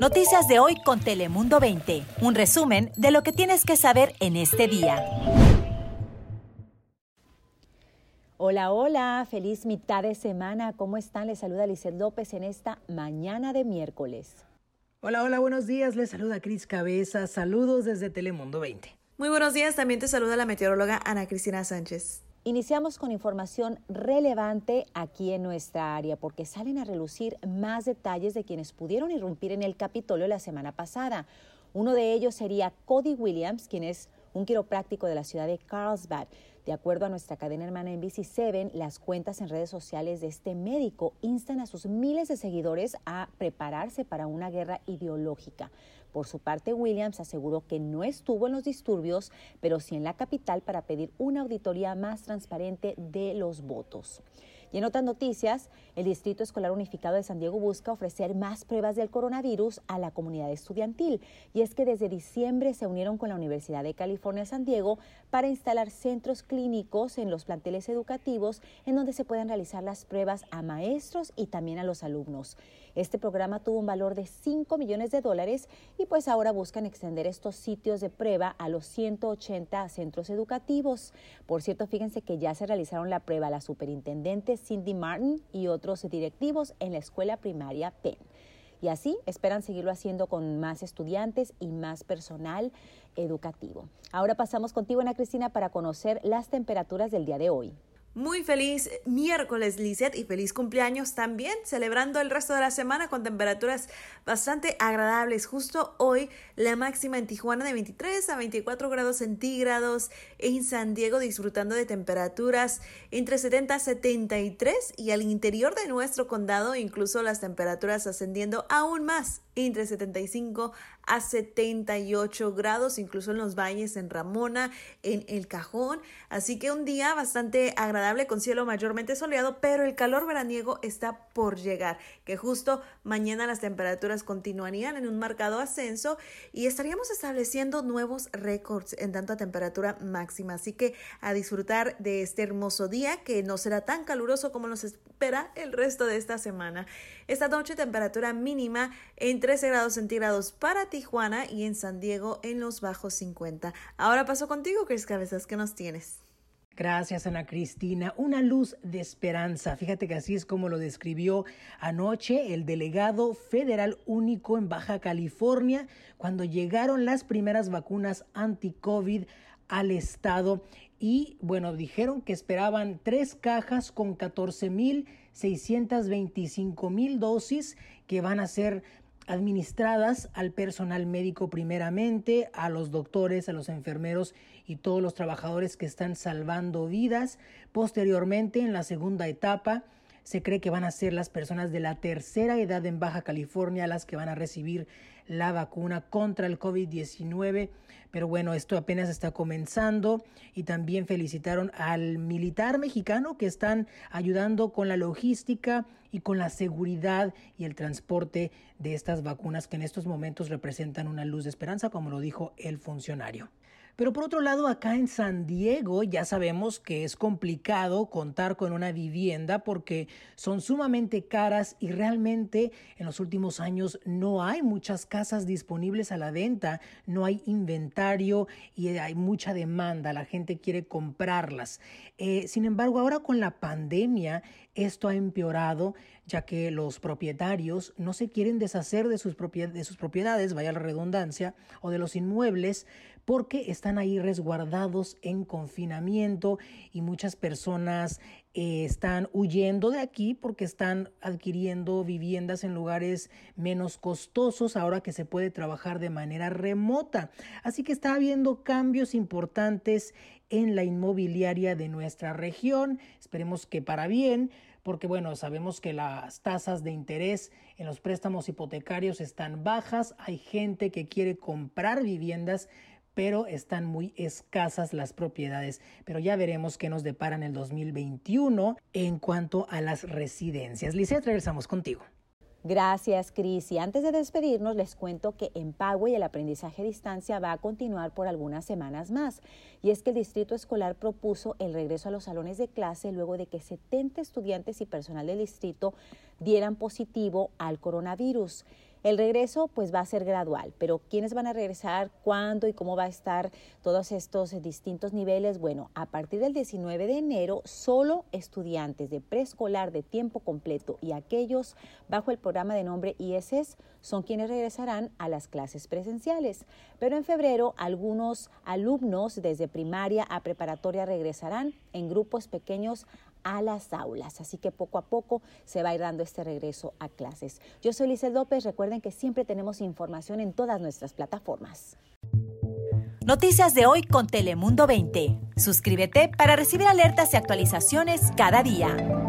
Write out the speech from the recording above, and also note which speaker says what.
Speaker 1: Noticias de hoy con Telemundo 20. Un resumen de lo que tienes que saber en este día. Hola, hola, feliz mitad de semana. ¿Cómo están? Les saluda Lizeth López en esta mañana de miércoles.
Speaker 2: Hola, hola, buenos días. Les saluda Cris Cabeza. Saludos desde Telemundo 20.
Speaker 3: Muy buenos días. También te saluda la meteoróloga Ana Cristina Sánchez.
Speaker 1: Iniciamos con información relevante aquí en nuestra área porque salen a relucir más detalles de quienes pudieron irrumpir en el Capitolio la semana pasada. Uno de ellos sería Cody Williams, quien es un quiropráctico de la ciudad de Carlsbad. De acuerdo a nuestra cadena hermana NBC7, las cuentas en redes sociales de este médico instan a sus miles de seguidores a prepararse para una guerra ideológica. Por su parte, Williams aseguró que no estuvo en los disturbios, pero sí en la capital para pedir una auditoría más transparente de los votos. Y en otras noticias, el Distrito Escolar Unificado de San Diego busca ofrecer más pruebas del coronavirus a la comunidad estudiantil. Y es que desde diciembre se unieron con la Universidad de California San Diego para instalar centros clínicos en los planteles educativos en donde se pueden realizar las pruebas a maestros y también a los alumnos. Este programa tuvo un valor de 5 millones de dólares y pues ahora buscan extender estos sitios de prueba a los 180 centros educativos. Por cierto, fíjense que ya se realizaron la prueba la superintendente Cindy Martin y otros directivos en la escuela primaria Penn. Y así esperan seguirlo haciendo con más estudiantes y más personal educativo. Ahora pasamos contigo, Ana Cristina, para conocer las temperaturas del día de hoy.
Speaker 3: Muy feliz miércoles, Lizette, y feliz cumpleaños también, celebrando el resto de la semana con temperaturas bastante agradables. Justo hoy la máxima en Tijuana de 23 a 24 grados centígrados, en San Diego disfrutando de temperaturas entre 70 a 73 y al interior de nuestro condado incluso las temperaturas ascendiendo aún más entre 75 a 78 grados, incluso en los valles, en Ramona, en El Cajón. Así que un día bastante agradable con cielo mayormente soleado, pero el calor veraniego está por llegar, que justo mañana las temperaturas continuarían en un marcado ascenso y estaríamos estableciendo nuevos récords en tanto a temperatura máxima. Así que a disfrutar de este hermoso día que no será tan caluroso como nos espera el resto de esta semana. Esta noche temperatura mínima en 13 grados centígrados para Tijuana y en San Diego en los bajos 50. Ahora paso contigo, Cris Cabezas, ¿qué nos tienes?
Speaker 2: Gracias, Ana Cristina. Una luz de esperanza. Fíjate que así es como lo describió anoche el delegado federal único en Baja California cuando llegaron las primeras vacunas anti-COVID al estado. Y bueno, dijeron que esperaban tres cajas con 14 mil 625 mil dosis que van a ser administradas al personal médico primeramente, a los doctores, a los enfermeros y todos los trabajadores que están salvando vidas. Posteriormente, en la segunda etapa, se cree que van a ser las personas de la tercera edad en Baja California las que van a recibir la vacuna contra el COVID-19. Pero bueno, esto apenas está comenzando y también felicitaron al militar mexicano que están ayudando con la logística y con la seguridad y el transporte de estas vacunas que en estos momentos representan una luz de esperanza, como lo dijo el funcionario. Pero por otro lado, acá en San Diego ya sabemos que es complicado contar con una vivienda porque son sumamente caras y realmente en los últimos años no hay muchas casas disponibles a la venta, no hay inventario y hay mucha demanda, la gente quiere comprarlas. Eh, sin embargo, ahora con la pandemia esto ha empeorado ya que los propietarios no se quieren deshacer de sus, de sus propiedades, vaya la redundancia, o de los inmuebles, porque están ahí resguardados en confinamiento y muchas personas eh, están huyendo de aquí porque están adquiriendo viviendas en lugares menos costosos ahora que se puede trabajar de manera remota. Así que está habiendo cambios importantes en la inmobiliaria de nuestra región. Esperemos que para bien, porque bueno, sabemos que las tasas de interés en los préstamos hipotecarios están bajas, hay gente que quiere comprar viviendas pero están muy escasas las propiedades. Pero ya veremos qué nos depara en el 2021 en cuanto a las residencias. Lizeth, regresamos contigo.
Speaker 1: Gracias, Cris. Y antes de despedirnos, les cuento que en y el aprendizaje a distancia va a continuar por algunas semanas más. Y es que el Distrito Escolar propuso el regreso a los salones de clase luego de que 70 estudiantes y personal del distrito dieran positivo al coronavirus. El regreso pues va a ser gradual, pero ¿quiénes van a regresar? ¿Cuándo y cómo va a estar todos estos distintos niveles? Bueno, a partir del 19 de enero, solo estudiantes de preescolar de tiempo completo y aquellos bajo el programa de nombre ISS son quienes regresarán a las clases presenciales. Pero en febrero, algunos alumnos desde primaria a preparatoria regresarán en grupos pequeños a las aulas. Así que poco a poco se va a ir dando este regreso a clases. Yo soy Lizel López. Recuerden que siempre tenemos información en todas nuestras plataformas.
Speaker 4: Noticias de hoy con Telemundo 20. Suscríbete para recibir alertas y actualizaciones cada día.